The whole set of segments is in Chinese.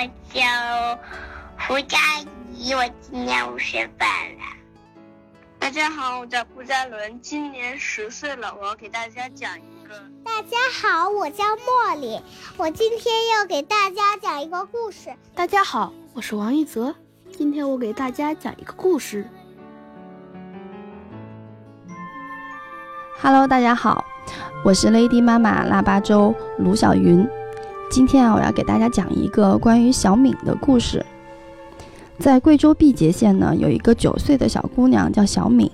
我叫胡佳怡，我今年五岁半了。大家好，我叫顾佳伦，今年十岁了。我要给大家讲一个。大家好，我叫茉莉，我今天要给大家讲一个故事。大家好，我是王一泽，今天我给大家讲一个故事。Hello，大家好，我是 Lady 妈妈腊八粥卢小云。今天啊，我要给大家讲一个关于小敏的故事。在贵州毕节县呢，有一个九岁的小姑娘叫小敏，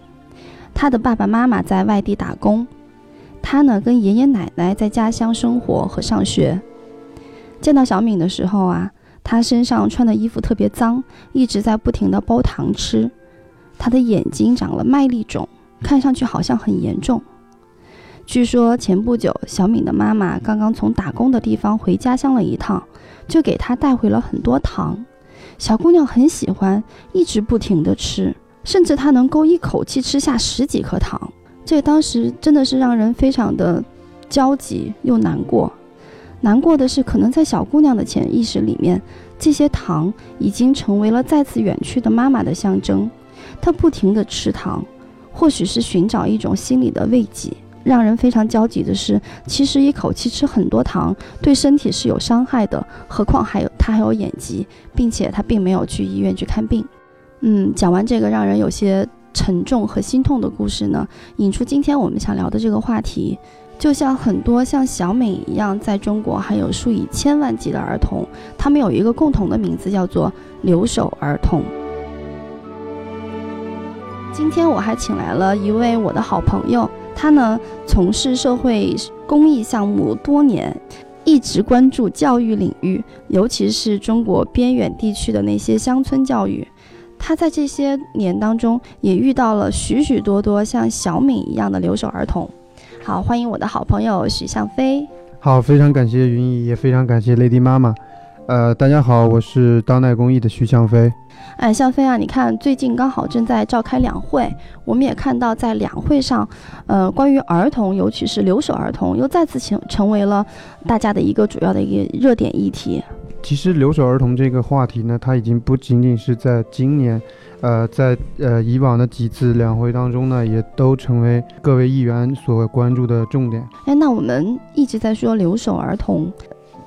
她的爸爸妈妈在外地打工，她呢跟爷爷奶奶在家乡生活和上学。见到小敏的时候啊，她身上穿的衣服特别脏，一直在不停的剥糖吃，她的眼睛长了麦粒肿，看上去好像很严重。据说前不久，小敏的妈妈刚刚从打工的地方回家乡了一趟，就给她带回了很多糖。小姑娘很喜欢，一直不停地吃，甚至她能够一口气吃下十几颗糖。这当时真的是让人非常的焦急又难过。难过的是，可能在小姑娘的潜意识里面，这些糖已经成为了再次远去的妈妈的象征。她不停地吃糖，或许是寻找一种心理的慰藉。让人非常焦急的是，其实一口气吃很多糖对身体是有伤害的，何况还有他还有眼疾，并且他并没有去医院去看病。嗯，讲完这个让人有些沉重和心痛的故事呢，引出今天我们想聊的这个话题，就像很多像小敏一样，在中国还有数以千万计的儿童，他们有一个共同的名字，叫做留守儿童。今天我还请来了一位我的好朋友。他呢，从事社会公益项目多年，一直关注教育领域，尤其是中国边远地区的那些乡村教育。他在这些年当中，也遇到了许许多多像小敏一样的留守儿童。好，欢迎我的好朋友许向飞。好，非常感谢云姨，也非常感谢 Lady 妈妈。呃，大家好，我是当代公益的徐向飞。哎，向飞啊，你看最近刚好正在召开两会，我们也看到在两会上，呃，关于儿童，尤其是留守儿童，又再次成成为了大家的一个主要的一个热点议题。其实留守儿童这个话题呢，它已经不仅仅是在今年，呃，在呃以往的几次两会当中呢，也都成为各位议员所关注的重点。哎，那我们一直在说留守儿童。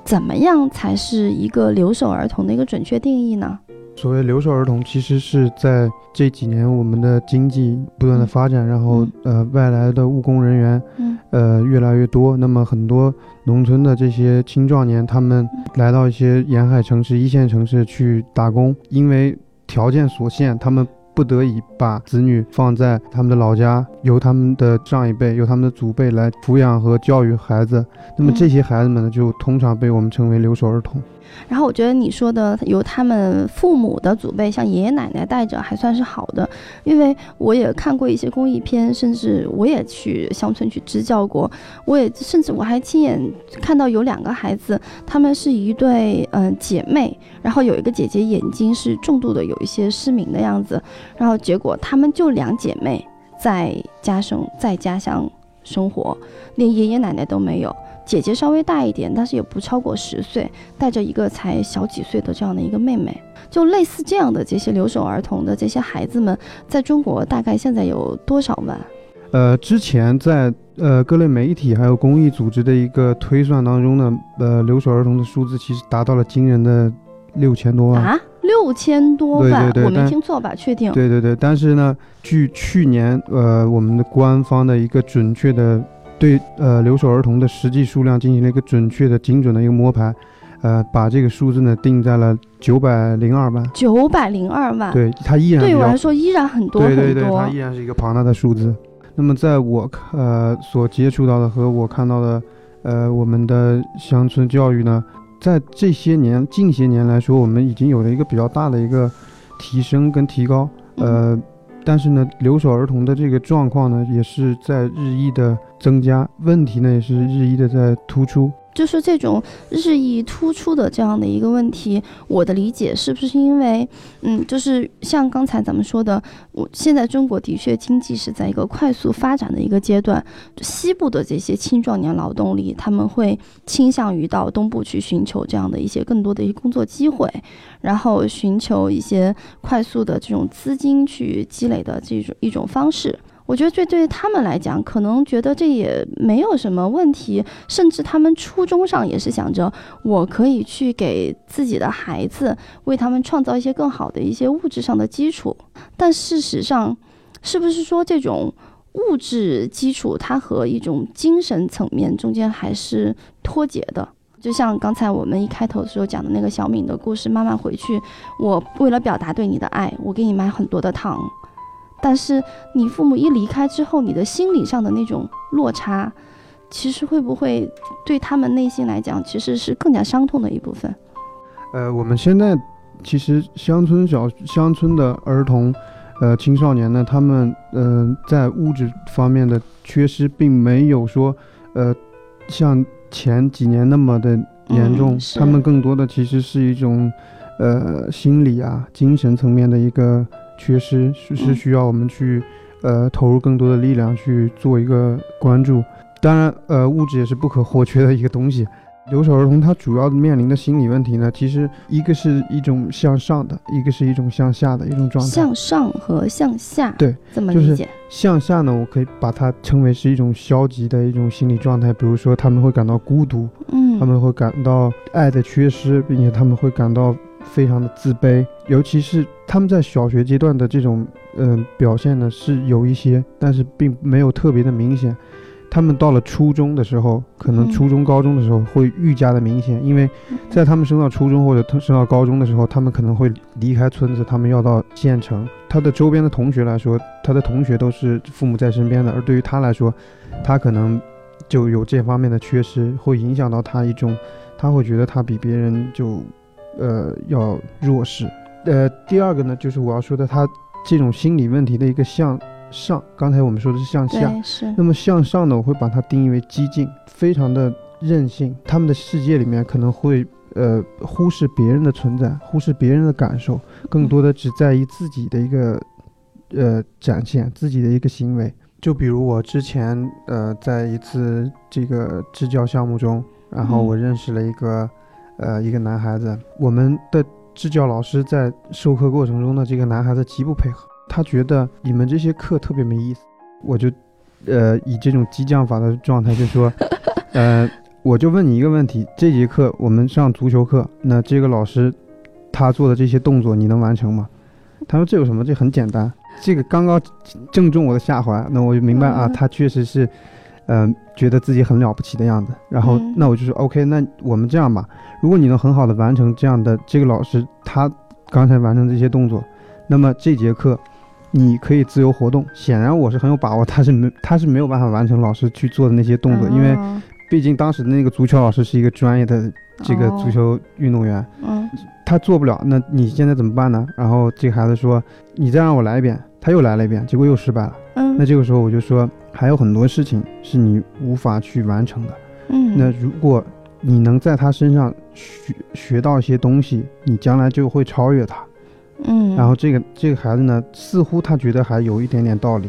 怎么样才是一个留守儿童的一个准确定义呢？所谓留守儿童，其实是在这几年我们的经济不断的发展，然后呃外来的务工人员，嗯，呃越来越多，那么很多农村的这些青壮年，他们来到一些沿海城市、一线城市去打工，因为条件所限，他们。不得已把子女放在他们的老家，由他们的上一辈、由他们的祖辈来抚养和教育孩子。那么这些孩子们呢，就通常被我们称为留守儿童。然后我觉得你说的由他们父母的祖辈，像爷爷奶奶带着，还算是好的。因为我也看过一些公益片，甚至我也去乡村去支教过。我也甚至我还亲眼看到有两个孩子，他们是一对嗯姐妹，然后有一个姐姐眼睛是重度的有一些失明的样子，然后结果他们就两姐妹在家生在家乡生活，连爷爷奶奶都没有。姐姐稍微大一点，但是也不超过十岁，带着一个才小几岁的这样的一个妹妹，就类似这样的这些留守儿童的这些孩子们，在中国大概现在有多少万？呃，之前在呃各类媒体还有公益组织的一个推算当中呢，呃，留守儿童的数字其实达到了惊人的六千多万啊，六千多万，我没听错吧？确定？对对对，但是呢，据去年呃我们的官方的一个准确的。对，呃，留守儿童的实际数量进行了一个准确的、精准的一个摸排，呃，把这个数字呢定在了九百零二万。九百零二万，对，它依然对我来说依然很多很多。对对对，它依然是一个庞大的数字。那么，在我呃所接触到的和我看到的，呃，我们的乡村教育呢，在这些年近些年来说，我们已经有了一个比较大的一个提升跟提高，呃。但是呢，留守儿童的这个状况呢，也是在日益的增加，问题呢也是日益的在突出。就是这种日益突出的这样的一个问题，我的理解是不是因为，嗯，就是像刚才咱们说的，我现在中国的确经济是在一个快速发展的一个阶段，西部的这些青壮年劳动力他们会倾向于到东部去寻求这样的一些更多的一些工作机会，然后寻求一些快速的这种资金去积累的这种一种方式。我觉得这对他们来讲，可能觉得这也没有什么问题，甚至他们初衷上也是想着，我可以去给自己的孩子，为他们创造一些更好的一些物质上的基础。但事实上，是不是说这种物质基础，它和一种精神层面中间还是脱节的？就像刚才我们一开头的时候讲的那个小敏的故事，妈妈回去，我为了表达对你的爱，我给你买很多的糖。但是你父母一离开之后，你的心理上的那种落差，其实会不会对他们内心来讲，其实是更加伤痛的一部分？呃，我们现在其实乡村小乡村的儿童，呃，青少年呢，他们呃在物质方面的缺失，并没有说呃像前几年那么的严重，他们更多的其实是一种呃心理啊、精神层面的一个。缺失是是需要我们去，呃，投入更多的力量去做一个关注。当然，呃，物质也是不可或缺的一个东西。留守儿童他主要面临的心理问题呢，其实一个是一种向上的，一个是一种向下的一种状态。向上和向下，对，怎么理解？向下呢，我可以把它称为是一种消极的一种心理状态。比如说，他们会感到孤独，嗯，他们会感到爱的缺失，并且他们会感到。非常的自卑，尤其是他们在小学阶段的这种嗯表现呢是有一些，但是并没有特别的明显。他们到了初中的时候，可能初中高中的时候会愈加的明显，因为在他们升到初中或者升到高中的时候，他们可能会离开村子，他们要到县城。他的周边的同学来说，他的同学都是父母在身边的，而对于他来说，他可能就有这方面的缺失，会影响到他一种，他会觉得他比别人就。呃，要弱势。呃，第二个呢，就是我要说的，他这种心理问题的一个向上。刚才我们说的是向下，是。那么向上呢，我会把它定义为激进，非常的任性。他们的世界里面可能会呃忽视别人的存在，忽视别人的感受，更多的只在意自己的一个呃展现，自己的一个行为。就比如我之前呃在一次这个支教项目中，然后我认识了一个。呃，一个男孩子，我们的支教老师在授课过程中呢，这个男孩子极不配合，他觉得你们这些课特别没意思，我就，呃，以这种激将法的状态就说，呃，我就问你一个问题，这节课我们上足球课，那这个老师他做的这些动作你能完成吗？他说这有什么？这很简单，这个刚刚正中我的下怀，那我就明白啊，他确实是。嗯，觉得自己很了不起的样子，然后那我就说 OK，那我们这样吧，如果你能很好的完成这样的这个老师他刚才完成这些动作，那么这节课你可以自由活动。显然我是很有把握，他是没他是没有办法完成老师去做的那些动作，因为毕竟当时的那个足球老师是一个专业的这个足球运动员，嗯，他做不了。那你现在怎么办呢？然后这个孩子说，你再让我来一遍，他又来了一遍，结果又失败了。嗯，那这个时候我就说。还有很多事情是你无法去完成的，嗯，那如果你能在他身上学学到一些东西，你将来就会超越他，嗯，然后这个这个孩子呢，似乎他觉得还有一点点道理，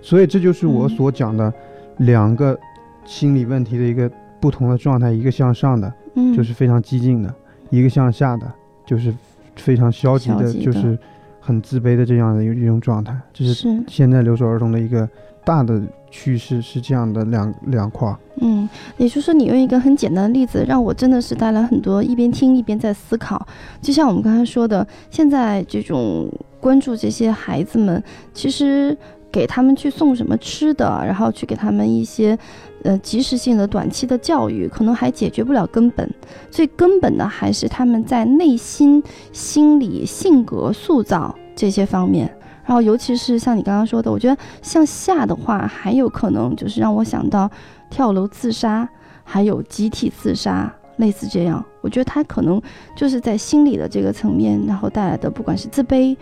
所以这就是我所讲的两个心理问题的一个不同的状态，一个向上的，嗯，就是非常激进的；一个向下的，就是非常消极的，就是很自卑的这样的一一种状态，这是。现在留守儿童的一个大的。趋势是这样的两两块，嗯，也就是说，你用一个很简单的例子，让我真的是带来很多一边听一边在思考。就像我们刚才说的，现在这种关注这些孩子们，其实给他们去送什么吃的，然后去给他们一些呃及时性的短期的教育，可能还解决不了根本。最根本的还是他们在内心、心理、性格塑造这些方面。然后，尤其是像你刚刚说的，我觉得向下的话，还有可能就是让我想到跳楼自杀，还有集体自杀，类似这样。我觉得他可能就是在心理的这个层面，然后带来的，不管是自卑、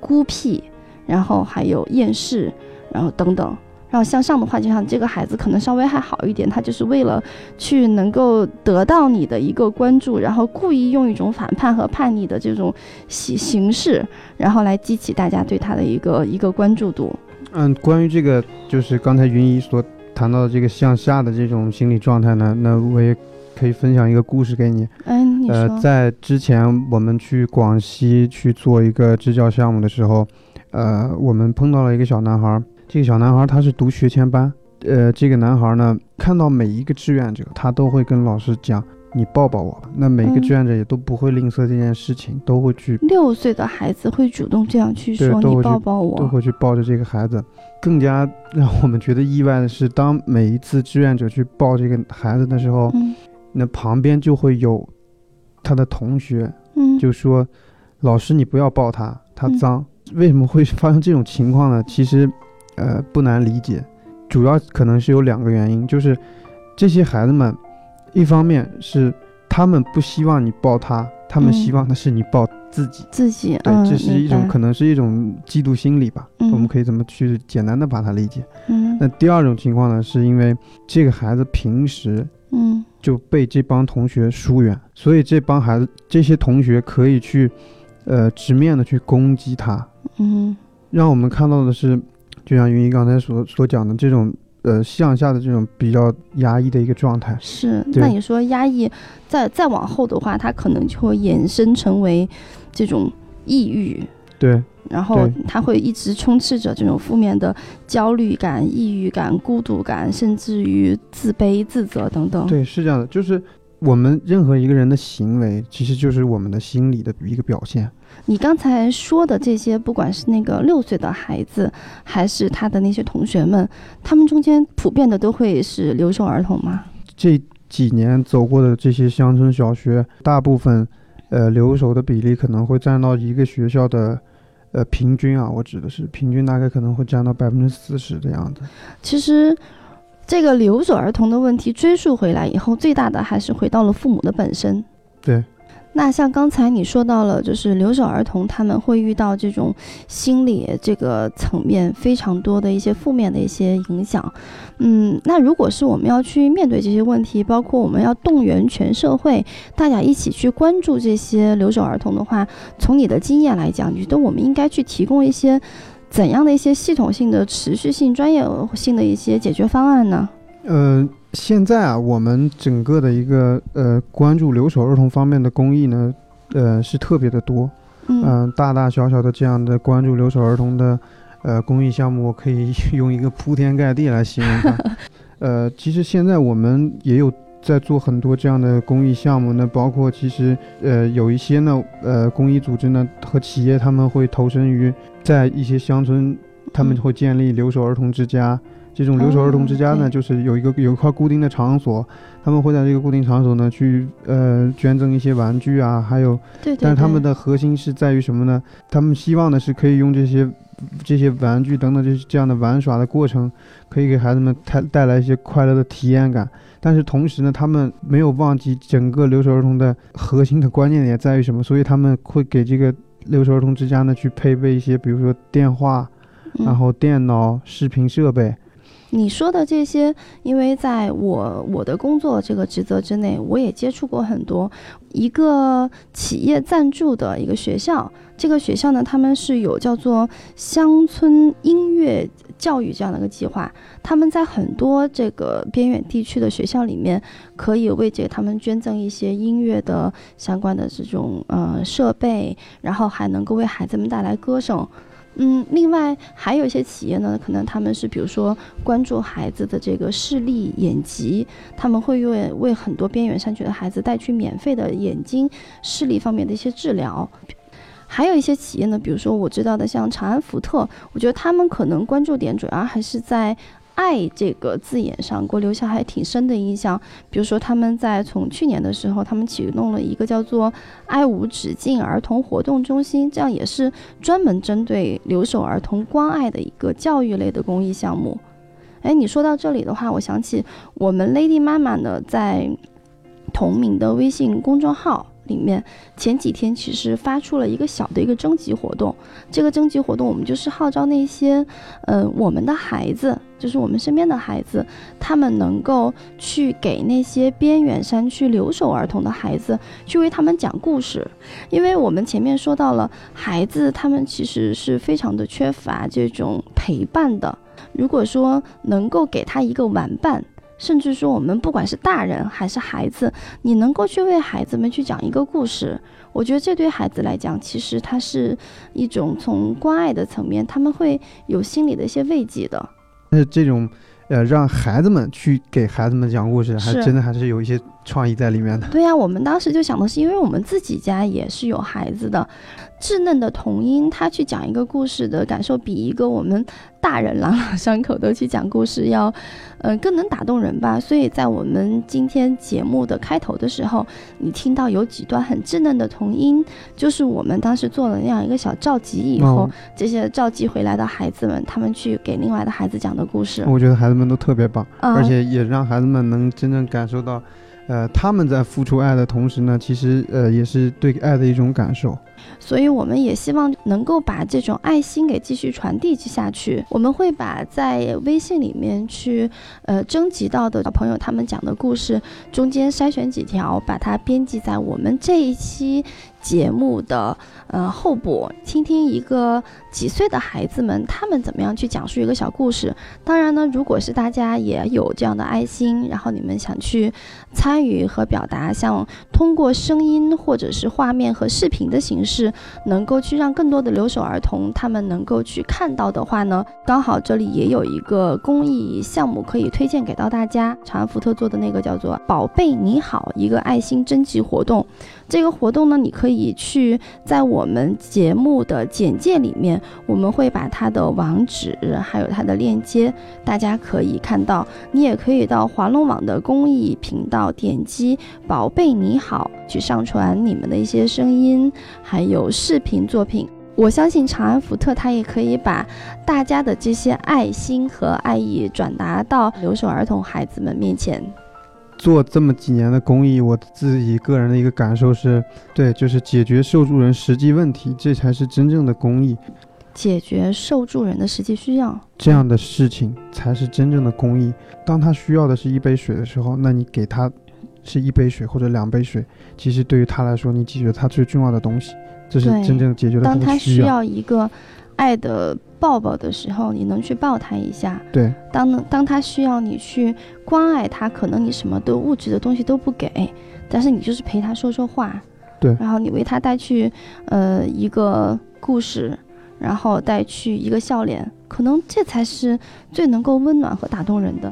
孤僻，然后还有厌世，然后等等。然后向上的话，就像这个孩子可能稍微还好一点，他就是为了去能够得到你的一个关注，然后故意用一种反叛和叛逆的这种形形式，然后来激起大家对他的一个一个关注度。嗯，关于这个，就是刚才云姨所谈到的这个向下的这种心理状态呢，那我也可以分享一个故事给你。嗯，你呃，在之前我们去广西去做一个支教项目的时候，呃，我们碰到了一个小男孩。这个小男孩他是读学前班。呃，这个男孩呢，看到每一个志愿者，他都会跟老师讲。你抱抱我，那每个志愿者也都不会吝啬这件事情，都会去。六岁的孩子会主动这样去说你抱抱我，都会去抱着这个孩子。更加 让我们觉得意外的是，当每一次志愿者去抱这个孩子的时候，那旁边就会有他的同学，就说：“老师，你不要抱他，他脏。”为什么会发生这种情况呢？其实，呃，不难理解，主要可能是有两个原因，就是这些孩子们。一方面是他们不希望你抱他，他们希望的是你抱自己。自己，对，这是一种可能是一种嫉妒心理吧。我们可以怎么去简单的把它理解？嗯。那第二种情况呢，是因为这个孩子平时嗯就被这帮同学疏远，所以这帮孩子这些同学可以去呃直面的去攻击他。嗯。让我们看到的是，就像云姨刚才所所讲的这种。呃，向下的这种比较压抑的一个状态是。那你说压抑，再再往后的话，它可能就会衍生成为这种抑郁。对。然后它会一直充斥着这种负面的焦虑感、抑郁感、孤独感，甚至于自卑、自责等等。对，是这样的，就是我们任何一个人的行为，其实就是我们的心理的一个表现。你刚才说的这些，不管是那个六岁的孩子，还是他的那些同学们，他们中间普遍的都会是留守儿童吗？这几年走过的这些乡村小学，大部分，呃，留守的比例可能会占到一个学校的，呃，平均啊，我指的是平均，大概可能会占到百分之四十的样子。其实，这个留守儿童的问题追溯回来以后，最大的还是回到了父母的本身。对。那像刚才你说到了，就是留守儿童他们会遇到这种心理这个层面非常多的一些负面的一些影响，嗯，那如果是我们要去面对这些问题，包括我们要动员全社会大家一起去关注这些留守儿童的话，从你的经验来讲，你觉得我们应该去提供一些怎样的一些系统性的、持续性、专业性的一些解决方案呢？呃。现在啊，我们整个的一个呃关注留守儿童方面的公益呢，呃是特别的多，嗯，大大小小的这样的关注留守儿童的呃公益项目，我可以用一个铺天盖地来形容它。呃，其实现在我们也有在做很多这样的公益项目，那包括其实呃有一些呢呃公益组织呢和企业他们会投身于在一些乡村，他们会建立留守儿童之家。这种留守儿童之家呢，就是有一个有一块固定的场所，他们会在这个固定场所呢去呃捐赠一些玩具啊，还有，对，但是他们的核心是在于什么呢？他们希望的是可以用这些这些玩具等等这这样的玩耍的过程，可以给孩子们带带来一些快乐的体验感。但是同时呢，他们没有忘记整个留守儿童的核心的关键点在于什么？所以他们会给这个留守儿童之家呢去配备一些，比如说电话，然后电脑、视频设备。你说的这些，因为在我我的工作这个职责之内，我也接触过很多一个企业赞助的一个学校。这个学校呢，他们是有叫做乡村音乐教育这样的一个计划。他们在很多这个边远地区的学校里面，可以为这他们捐赠一些音乐的相关的这种呃设备，然后还能够为孩子们带来歌声。嗯，另外还有一些企业呢，可能他们是比如说关注孩子的这个视力、眼疾，他们会为为很多边缘山区的孩子带去免费的眼睛视力方面的一些治疗。还有一些企业呢，比如说我知道的像长安福特，我觉得他们可能关注点主要还是在。爱这个字眼上，给我留下还挺深的印象。比如说，他们在从去年的时候，他们启动了一个叫做“爱无止境”儿童活动中心，这样也是专门针对留守儿童关爱的一个教育类的公益项目。哎，你说到这里的话，我想起我们 Lady 妈妈呢，在同名的微信公众号里面，前几天其实发出了一个小的一个征集活动。这个征集活动，我们就是号召那些，呃，我们的孩子，就是我们身边的孩子，他们能够去给那些边远山区留守儿童的孩子，去为他们讲故事。因为我们前面说到了，孩子他们其实是非常的缺乏这种陪伴的。如果说能够给他一个玩伴。甚至说，我们不管是大人还是孩子，你能够去为孩子们去讲一个故事，我觉得这对孩子来讲，其实它是一种从关爱的层面，他们会有心理的一些慰藉的。那这种，呃，让孩子们去给孩子们讲故事，还真的还是有一些创意在里面的。对呀，我们当时就想的是，因为我们自己家也是有孩子的。稚嫩的童音，他去讲一个故事的感受，比一个我们大人朗朗上口的去讲故事要，嗯，更能打动人吧。所以在我们今天节目的开头的时候，你听到有几段很稚嫩的童音，就是我们当时做了那样一个小召集以后，这些召集回来的孩子们，他们去给另外的孩子讲的故事。我觉得孩子们都特别棒，而且也让孩子们能真正感受到，呃，他们在付出爱的同时呢，其实呃也是对爱的一种感受。所以，我们也希望能够把这种爱心给继续传递下去。我们会把在微信里面去，呃，征集到的小朋友他们讲的故事，中间筛选几条，把它编辑在我们这一期。节目的呃后部，听听一个几岁的孩子们，他们怎么样去讲述一个小故事。当然呢，如果是大家也有这样的爱心，然后你们想去参与和表达，像通过声音或者是画面和视频的形式，能够去让更多的留守儿童他们能够去看到的话呢，刚好这里也有一个公益项目可以推荐给到大家。长安福特做的那个叫做“宝贝你好”一个爱心征集活动。这个活动呢，你可以去在我们节目的简介里面，我们会把它的网址还有它的链接，大家可以看到。你也可以到华龙网的公益频道点击“宝贝你好”去上传你们的一些声音，还有视频作品。我相信长安福特它也可以把大家的这些爱心和爱意转达到留守儿童孩子们面前。做这么几年的公益，我自己个人的一个感受是，对，就是解决受助人实际问题，这才是真正的公益。解决受助人的实际需要，这样的事情才是真正的公益。当他需要的是一杯水的时候，那你给他是一杯水或者两杯水，其实对于他来说，你解决他最重要的东西，这是真正解决了他的需要。当他需要一个爱的。抱抱的时候，你能去抱他一下。对，当当他需要你去关爱他，可能你什么都物质的东西都不给，但是你就是陪他说说话。对，然后你为他带去，呃，一个故事，然后带去一个笑脸，可能这才是最能够温暖和打动人的。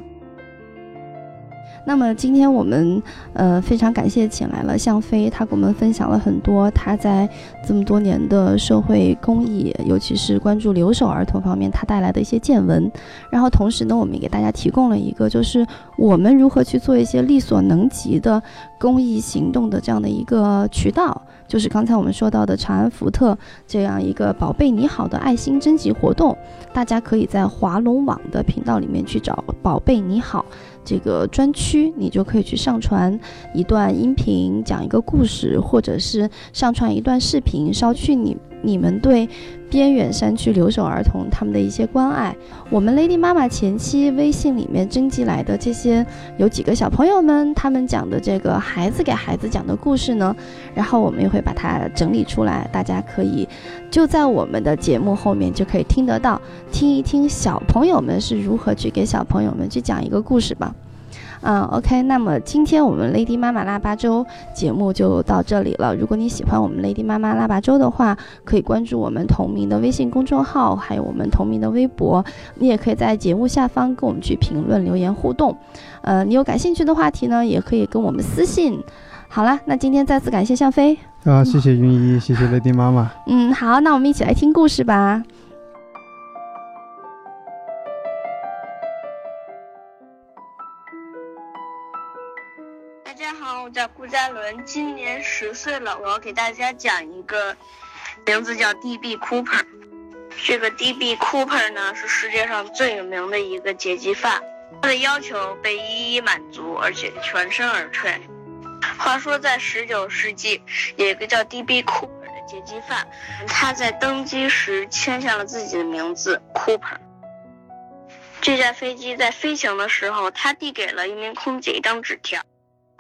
那么今天我们呃非常感谢请来了向飞，他给我们分享了很多他在这么多年的社会公益，尤其是关注留守儿童方面他带来的一些见闻。然后同时呢，我们也给大家提供了一个就是我们如何去做一些力所能及的公益行动的这样的一个渠道，就是刚才我们说到的长安福特这样一个“宝贝你好”的爱心征集活动，大家可以在华龙网的频道里面去找“宝贝你好”。这个专区，你就可以去上传一段音频，讲一个故事，或者是上传一段视频，捎去你你们对边远山区留守儿童他们的一些关爱。我们 Lady 妈妈前期微信里面征集来的这些有几个小朋友们，他们讲的这个孩子给孩子讲的故事呢，然后我们也会把它整理出来，大家可以就在我们的节目后面就可以听得到，听一听小朋友们是如何去给小朋友们去讲一个故事吧。嗯，OK，那么今天我们 Lady 妈妈腊八粥节目就到这里了。如果你喜欢我们 Lady 妈妈腊八粥的话，可以关注我们同名的微信公众号，还有我们同名的微博。你也可以在节目下方跟我们去评论留言互动。呃，你有感兴趣的话题呢，也可以跟我们私信。好了，那今天再次感谢向飞啊，谢谢云姨，谢谢 Lady 妈妈。嗯，好，那我们一起来听故事吧。我叫顾嘉伦，今年十岁了。我要给大家讲一个名字叫 D.B. Cooper。这个 D.B. Cooper 呢是世界上最有名的一个劫机犯，他的要求被一一满足，而且全身而退。话说，在十九世纪，有一个叫 D.B. Cooper 的劫机犯，他在登机时签下了自己的名字 Cooper。这架飞机在飞行的时候，他递给了一名空姐一张纸条，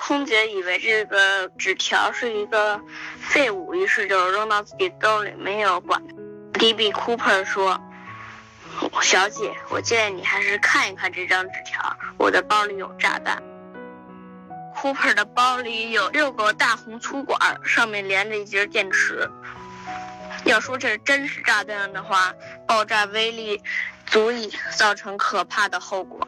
空姐以为这个纸条是一个废物，于是就扔到自己兜里，没有管。D.B. Cooper 说：“小姐，我建议你还是看一看这张纸条，我的包里有炸弹。” Cooper 的包里有六个大红粗管，上面连着一节电池。要说这真是炸弹的话，爆炸威力。足以造成可怕的后果。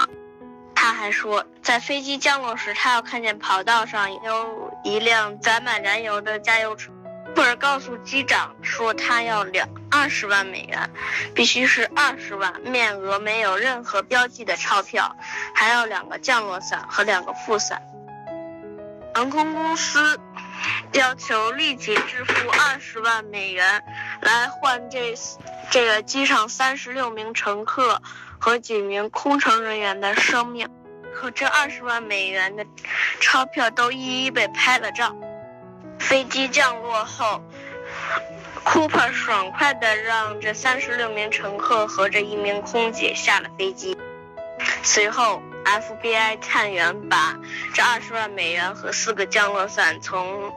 他还说，在飞机降落时，他要看见跑道上有一辆载满燃油的加油车。库尔告诉机长说，他要两二十万美元，必须是二十万面额没有任何标记的钞票，还要两个降落伞和两个副伞。航空公司要求立即支付二十万美元来换这。这个机上三十六名乘客和几名空乘人员的生命，可这二十万美元的钞票都一一被拍了照。飞机降落后，Cooper 爽快地让这三十六名乘客和这一名空姐下了飞机。随后，FBI 探员把这二十万美元和四个降落伞从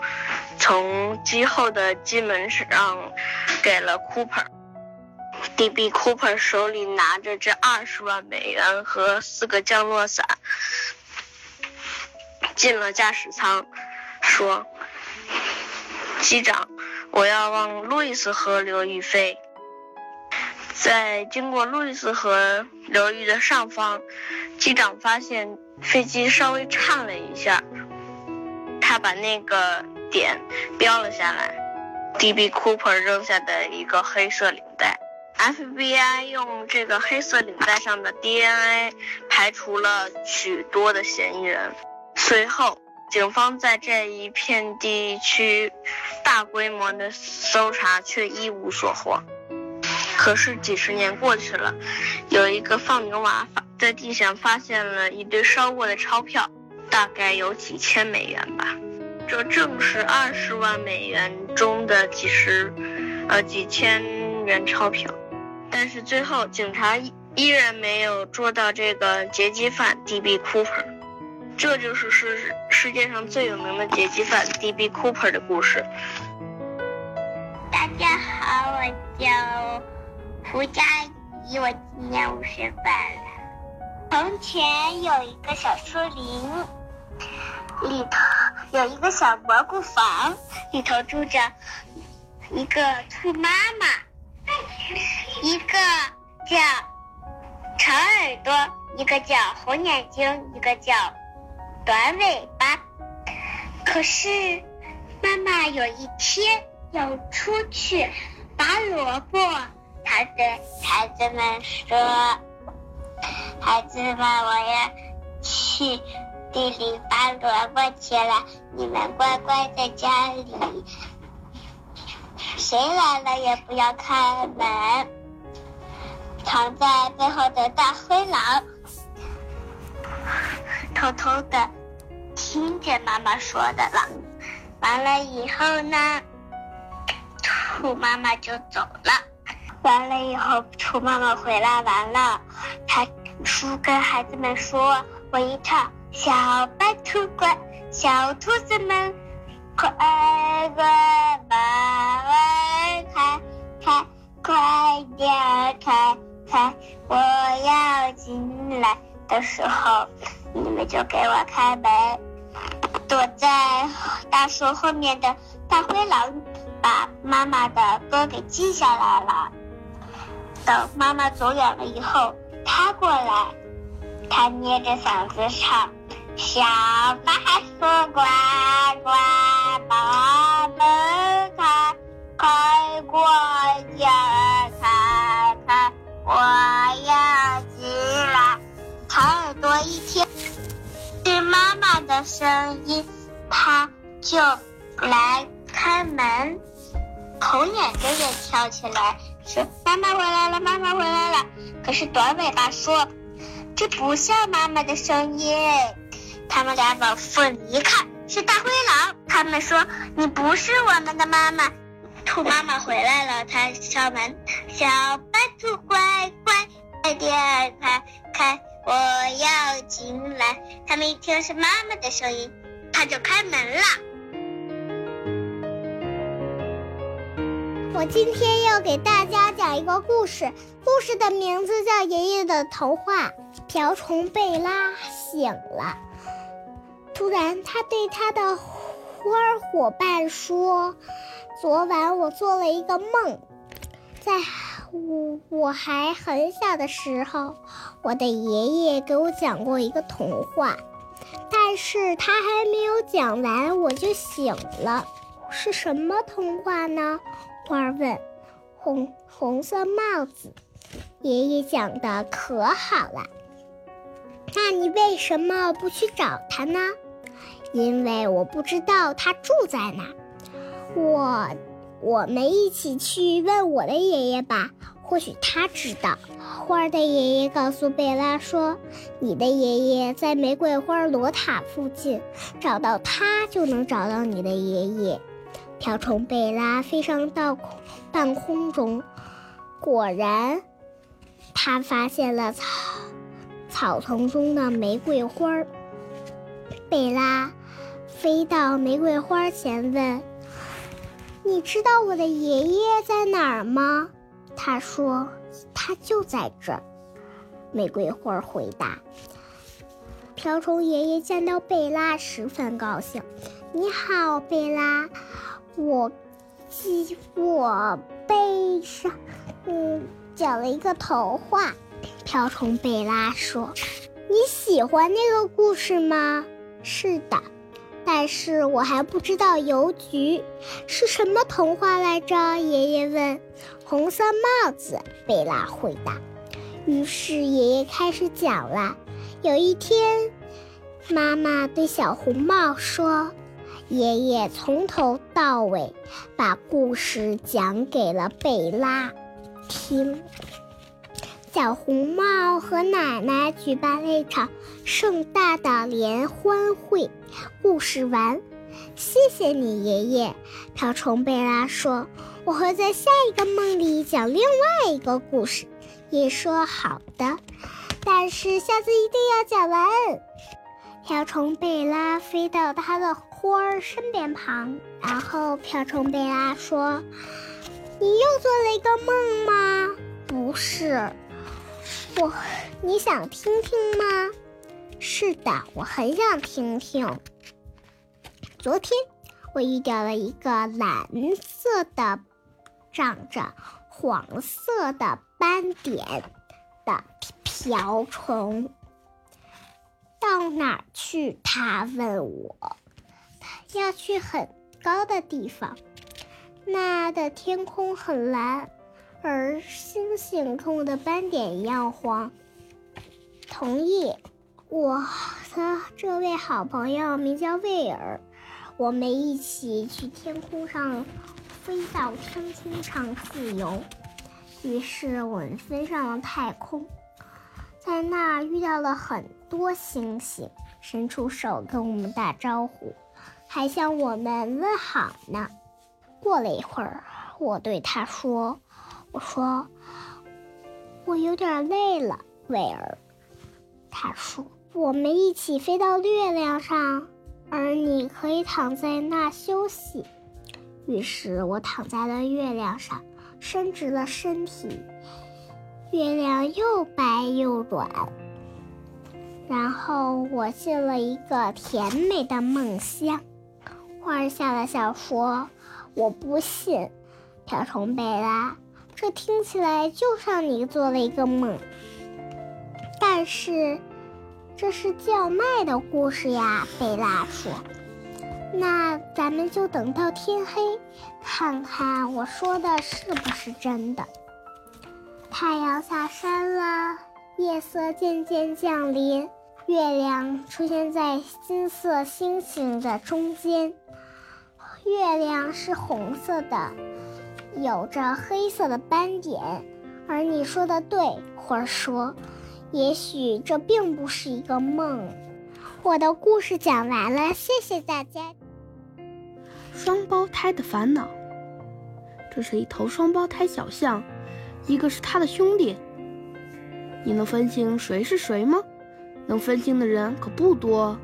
从机后的机门上给了 Cooper。D.B. Cooper 手里拿着这二十万美元和四个降落伞，进了驾驶舱，说：“机长，我要往路易斯河流域飞。”在经过路易斯河流域的上方，机长发现飞机稍微颤了一下，他把那个点标了下来：D.B. Cooper 扔下的一个黑色领带。FBI 用这个黑色领带上的 DNA 排除了许多的嫌疑人。随后，警方在这一片地区大规模的搜查，却一无所获。可是几十年过去了，有一个放牛娃发在地上发现了一堆烧过的钞票，大概有几千美元吧。这正是二十万美元中的几十，呃几千元钞票。但是最后，警察依然没有捉到这个劫机犯 D.B. Cooper。这就是世世界上最有名的劫机犯 D.B. Cooper 的故事。大家好，我叫胡佳怡，我今年五岁半了。从前有一个小树林，里头有一个小蘑菇房，里头住着一个兔妈妈。一个叫长耳朵，一个叫红眼睛，一个叫短尾巴。可是妈妈有一天要出去拔萝卜，她对孩子们说：“孩子们，我要去地里拔萝卜去了，你们乖乖在家里，谁来了也不要开门。”藏在背后的大灰狼偷偷的听见妈妈说的了。完了以后呢，兔妈妈就走了。完了以后，兔妈妈回来完了，他书跟孩子们说：“我一唱小白兔乖，小兔子们快快把门开开，快点开。”开！我要进来的时候，你们就给我开门。躲在大树后面的大灰狼把妈妈的歌给记下来了。等妈妈走远了以后，他过来，他捏着嗓子唱：小白兔乖乖，把门开，开过眼。我要进来，长耳朵一听是妈妈的声音，他就来开门。红眼睛也跳起来说：“妈妈回来了，妈妈回来了。”可是短尾巴说：“这不像妈妈的声音。”他们俩往缝里一看，是大灰狼。他们说你不是我们的妈妈。兔妈妈回来了，她敲门：“小白兔乖乖，快点开开，我要进来。”他们一听是妈妈的声音，他就开门了。我今天要给大家讲一个故事，故事的名字叫《爷爷的童话》。瓢虫贝拉醒了，突然他对他的花伙伴说。昨晚我做了一个梦，在我我还很小的时候，我的爷爷给我讲过一个童话，但是他还没有讲完，我就醒了。是什么童话呢？花儿问。红红色帽子，爷爷讲的可好了。那你为什么不去找他呢？因为我不知道他住在哪。我，我们一起去问我的爷爷吧，或许他知道。花儿的爷爷告诉贝拉说：“你的爷爷在玫瑰花罗塔附近，找到他就能找到你的爷爷。”瓢虫贝拉飞上到半空中，果然，他发现了草草丛中的玫瑰花。贝拉飞到玫瑰花前问。你知道我的爷爷在哪儿吗？他说：“他就在这儿。”玫瑰花回答。瓢虫爷爷见到贝拉十分高兴。“你好，贝拉，我记我背上，嗯，讲了一个童话。”瓢虫贝拉说：“你喜欢那个故事吗？”“是的。”但是我还不知道邮局是什么童话来着。爷爷问。红色帽子，贝拉回答。于是爷爷开始讲了。有一天，妈妈对小红帽说：“爷爷从头到尾把故事讲给了贝拉听。”小红帽和奶奶举办了一场盛大的联欢会。故事完，谢谢你，爷爷。瓢虫贝拉说：“我会在下一个梦里讲另外一个故事。”爷说：“好的，但是下次一定要讲完。”瓢虫贝拉飞到他的花儿身边旁，然后瓢虫贝拉说：“你又做了一个梦吗？”“不是。”我，你想听听吗？是的，我很想听听。昨天我遇到了一个蓝色的、长着黄色的斑点的瓢虫。到哪儿去？他问我。要去很高的地方，那的天空很蓝。而星星跟我的斑点一样黄。同意，我的这位好朋友名叫威尔，我们一起去天空上飞到天空上自由。于是我们飞上了太空，在那儿遇到了很多星星，伸出手跟我们打招呼，还向我们问好呢。过了一会儿，我对他说。我说：“我有点累了，威尔。”他说：“我们一起飞到月亮上，而你可以躺在那休息。”于是我躺在了月亮上，伸直了身体。月亮又白又软。然后我进了一个甜美的梦乡。花儿笑了笑说：“我不信。”瓢虫贝拉。这听起来就像你做了一个梦，但是这是叫卖的故事呀。贝拉说：“那咱们就等到天黑，看看我说的是不是真的。”太阳下山了，夜色渐渐降临，月亮出现在金色星星的中间。月亮是红色的。有着黑色的斑点，而你说的对，花儿说，也许这并不是一个梦。我的故事讲完了，谢谢大家。双胞胎的烦恼。这是一头双胞胎小象，一个是他的兄弟。你能分清谁是谁吗？能分清的人可不多。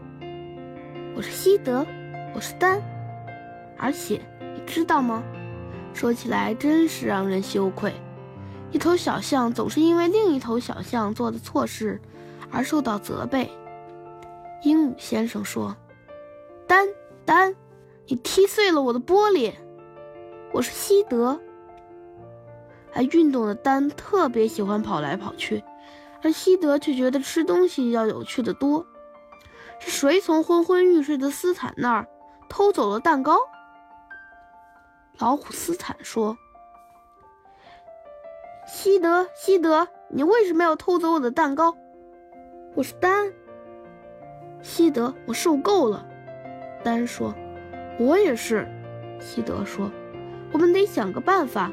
我是西德，我是丹。而且你知道吗？说起来真是让人羞愧。一头小象总是因为另一头小象做的错事而受到责备。鹦鹉先生说：“丹丹，你踢碎了我的玻璃。”我是西德。爱运动的丹特别喜欢跑来跑去，而西德却觉得吃东西要有趣的多。是谁从昏昏欲睡的斯坦那儿偷走了蛋糕？老虎斯坦说。西德，西德，你为什么要偷走我的蛋糕？我是丹。西德，我受够了。丹说：“我也是。”西德说：“我们得想个办法。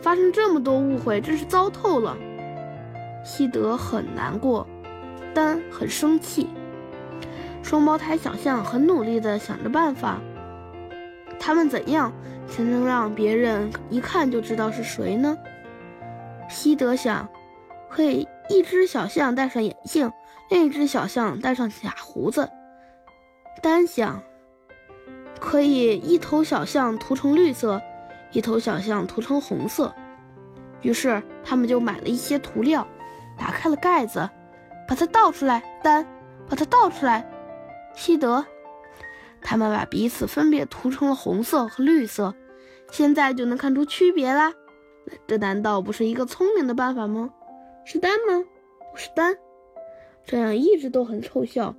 发生这么多误会，真是糟透了。”西德很难过，丹很生气。双胞胎小象很努力地想着办法。他们怎样才能让别人一看就知道是谁呢？西德想，可以一只小象戴上眼镜，另一只小象戴上假胡子。丹想，可以一头小象涂成绿色，一头小象涂成红色。于是他们就买了一些涂料，打开了盖子，把它倒出来。丹，把它倒出来。西德，他们把彼此分别涂成了红色和绿色，现在就能看出区别啦。这难道不是一个聪明的办法吗？是丹吗？不是丹。这样一直都很凑效，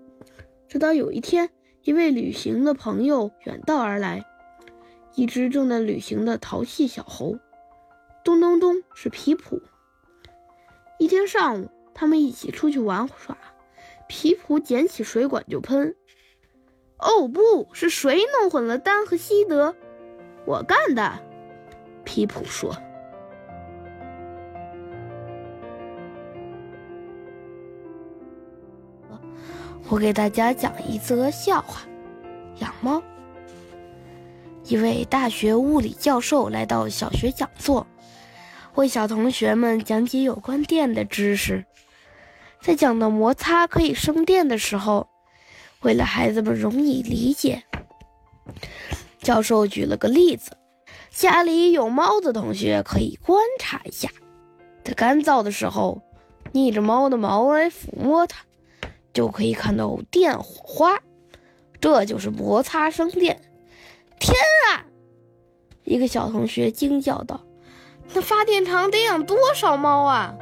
直到有一天，一位旅行的朋友远道而来，一只正在旅行的淘气小猴。咚咚咚，是皮普。一天上午，他们一起出去玩耍，皮普捡起水管就喷。哦，不是谁弄混了丹和西德？我干的，皮普说。我给大家讲一则笑话：养猫。一位大学物理教授来到小学讲座，为小同学们讲解有关电的知识。在讲到摩擦可以生电的时候，为了孩子们容易理解，教授举了个例子：家里有猫的同学可以观察一下，在干燥的时候，逆着猫的毛来抚摸它。就可以看到电火花，这就是摩擦生电。天啊！一个小同学惊叫道：“那发电厂得养多少猫啊？”